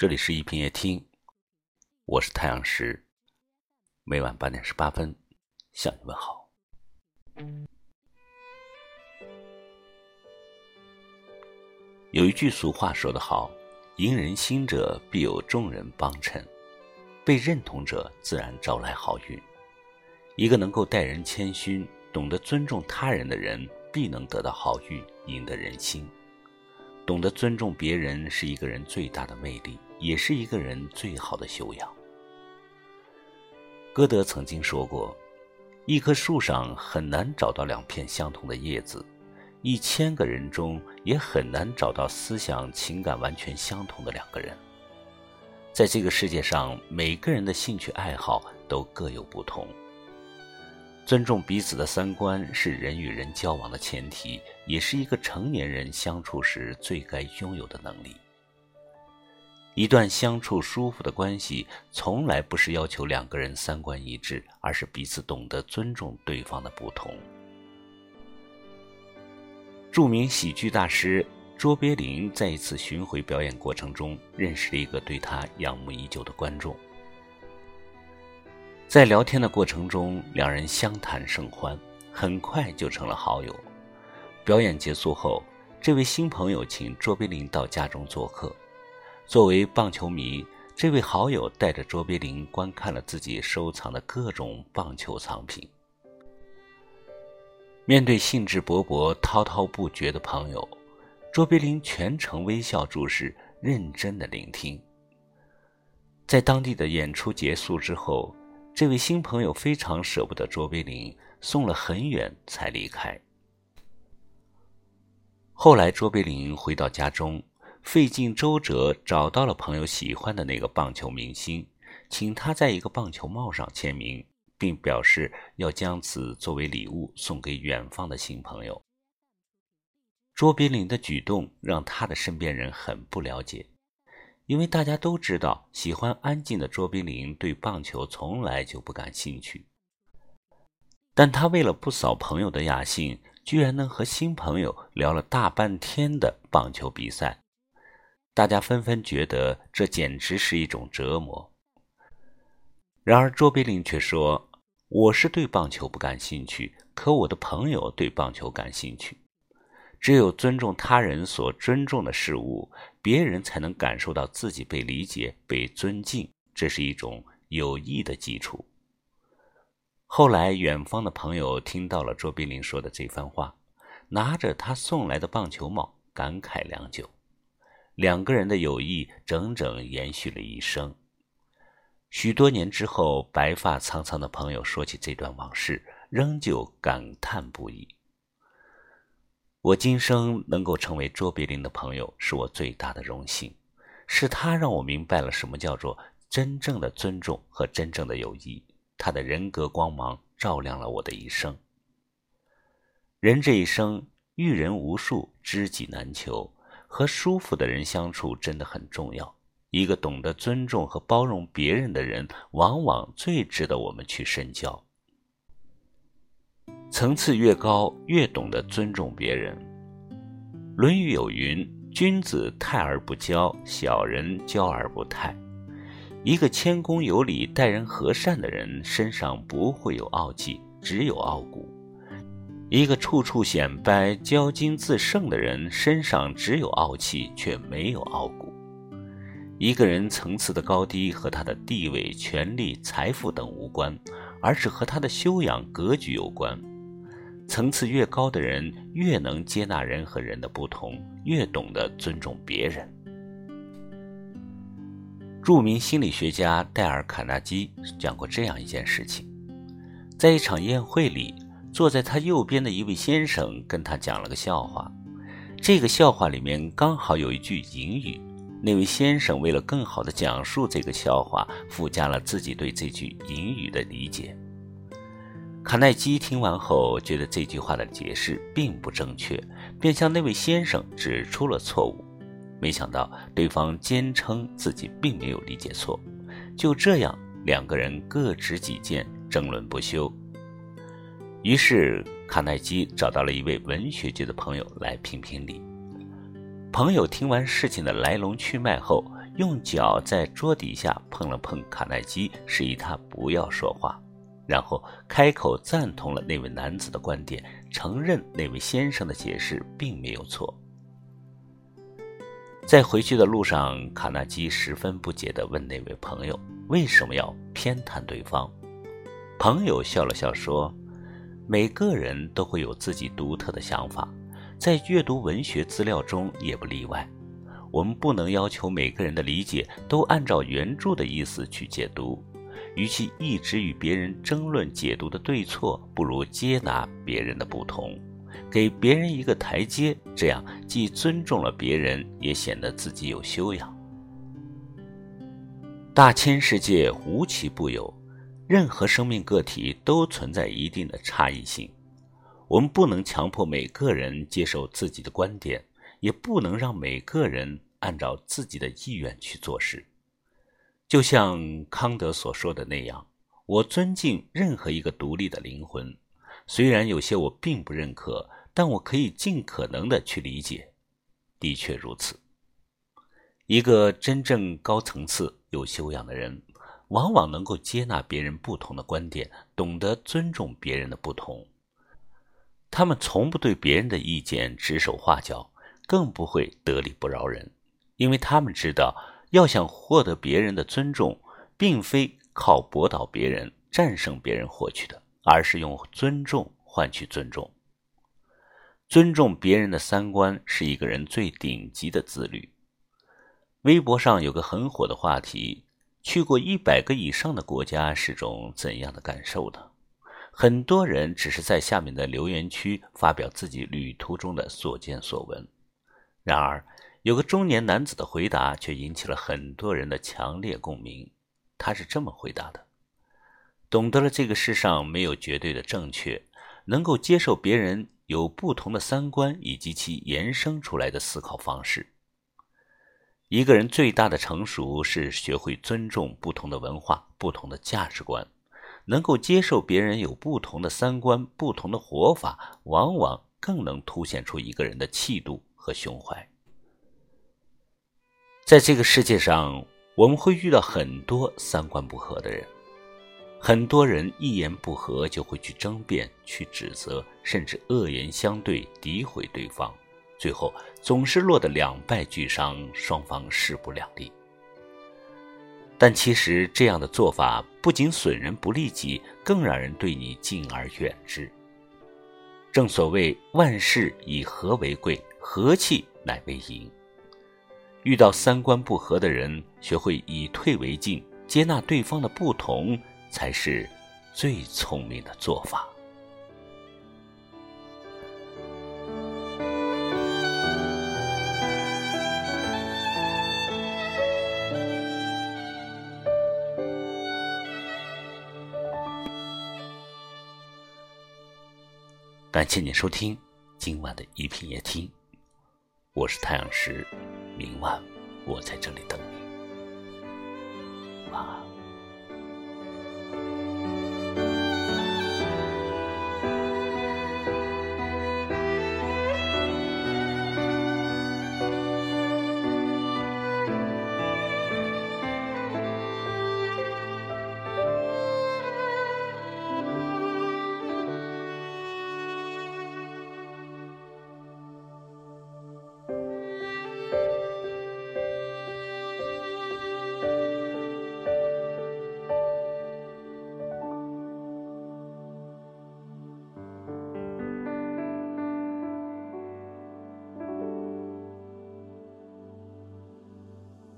这里是一品夜听，我是太阳石，每晚八点十八分向你问好。有一句俗话说得好：“迎人心者，必有众人帮衬；被认同者，自然招来好运。”一个能够待人谦逊、懂得尊重他人的人，必能得到好运，赢得人心。懂得尊重别人是一个人最大的魅力，也是一个人最好的修养。歌德曾经说过：“一棵树上很难找到两片相同的叶子，一千个人中也很难找到思想情感完全相同的两个人。”在这个世界上，每个人的兴趣爱好都各有不同。尊重彼此的三观是人与人交往的前提，也是一个成年人相处时最该拥有的能力。一段相处舒服的关系，从来不是要求两个人三观一致，而是彼此懂得尊重对方的不同。著名喜剧大师卓别林在一次巡回表演过程中，认识了一个对他仰慕已久的观众。在聊天的过程中，两人相谈甚欢，很快就成了好友。表演结束后，这位新朋友请卓别林到家中做客。作为棒球迷，这位好友带着卓别林观看了自己收藏的各种棒球藏品。面对兴致勃勃、滔滔不绝的朋友，卓别林全程微笑注视，认真的聆听。在当地的演出结束之后。这位新朋友非常舍不得卓别林，送了很远才离开。后来，卓别林回到家中，费尽周折找到了朋友喜欢的那个棒球明星，请他在一个棒球帽上签名，并表示要将此作为礼物送给远方的新朋友。卓别林的举动让他的身边人很不了解。因为大家都知道，喜欢安静的卓别林对棒球从来就不感兴趣。但他为了不扫朋友的雅兴，居然能和新朋友聊了大半天的棒球比赛，大家纷纷觉得这简直是一种折磨。然而卓别林却说：“我是对棒球不感兴趣，可我的朋友对棒球感兴趣。”只有尊重他人所尊重的事物，别人才能感受到自己被理解、被尊敬。这是一种友谊的基础。后来，远方的朋友听到了卓别林说的这番话，拿着他送来的棒球帽，感慨良久。两个人的友谊整整延续了一生。许多年之后，白发苍苍的朋友说起这段往事，仍旧感叹不已。我今生能够成为卓别林的朋友，是我最大的荣幸。是他让我明白了什么叫做真正的尊重和真正的友谊。他的人格光芒照亮了我的一生。人这一生遇人无数，知己难求，和舒服的人相处真的很重要。一个懂得尊重和包容别人的人，往往最值得我们去深交。层次越高，越懂得尊重别人。《论语》有云：“君子泰而不骄，小人骄而不泰。”一个谦恭有礼、待人和善的人，身上不会有傲气，只有傲骨；一个处处显摆、骄矜自胜的人，身上只有傲气，却没有傲骨。一个人层次的高低和他的地位、权力、财富等无关，而是和他的修养、格局有关。层次越高的人，越能接纳人和人的不同，越懂得尊重别人。著名心理学家戴尔·卡纳基讲过这样一件事情：在一场宴会里，坐在他右边的一位先生跟他讲了个笑话，这个笑话里面刚好有一句隐语。那位先生为了更好的讲述这个笑话，附加了自己对这句隐语的理解。卡耐基听完后，觉得这句话的解释并不正确，便向那位先生指出了错误。没想到对方坚称自己并没有理解错。就这样，两个人各执己见，争论不休。于是，卡耐基找到了一位文学界的朋友来评评理。朋友听完事情的来龙去脉后，用脚在桌底下碰了碰卡耐基，示意他不要说话，然后开口赞同了那位男子的观点，承认那位先生的解释并没有错。在回去的路上，卡纳基十分不解地问那位朋友：“为什么要偏袒对方？”朋友笑了笑说：“每个人都会有自己独特的想法，在阅读文学资料中也不例外。我们不能要求每个人的理解都按照原著的意思去解读。与其一直与别人争论解读的对错，不如接纳别人的不同。”给别人一个台阶，这样既尊重了别人，也显得自己有修养。大千世界无奇不有，任何生命个体都存在一定的差异性。我们不能强迫每个人接受自己的观点，也不能让每个人按照自己的意愿去做事。就像康德所说的那样，我尊敬任何一个独立的灵魂，虽然有些我并不认可。但我可以尽可能的去理解，的确如此。一个真正高层次、有修养的人，往往能够接纳别人不同的观点，懂得尊重别人的不同。他们从不对别人的意见指手画脚，更不会得理不饶人，因为他们知道，要想获得别人的尊重，并非靠驳倒别人、战胜别人获取的，而是用尊重换取尊重。尊重别人的三观是一个人最顶级的自律。微博上有个很火的话题：去过一百个以上的国家是种怎样的感受呢？很多人只是在下面的留言区发表自己旅途中的所见所闻。然而，有个中年男子的回答却引起了很多人的强烈共鸣。他是这么回答的：“懂得了这个世上没有绝对的正确，能够接受别人。”有不同的三观以及其延伸出来的思考方式。一个人最大的成熟是学会尊重不同的文化、不同的价值观，能够接受别人有不同的三观、不同的活法，往往更能凸显出一个人的气度和胸怀。在这个世界上，我们会遇到很多三观不合的人。很多人一言不合就会去争辩、去指责，甚至恶言相对、诋毁对方，最后总是落得两败俱伤，双方势不两立。但其实这样的做法不仅损人不利己，更让人对你敬而远之。正所谓万事以和为贵，和气乃为盈。遇到三观不合的人，学会以退为进，接纳对方的不同。才是最聪明的做法。感谢您收听今晚的一品夜听，我是太阳石，明晚我在这里等你，晚安。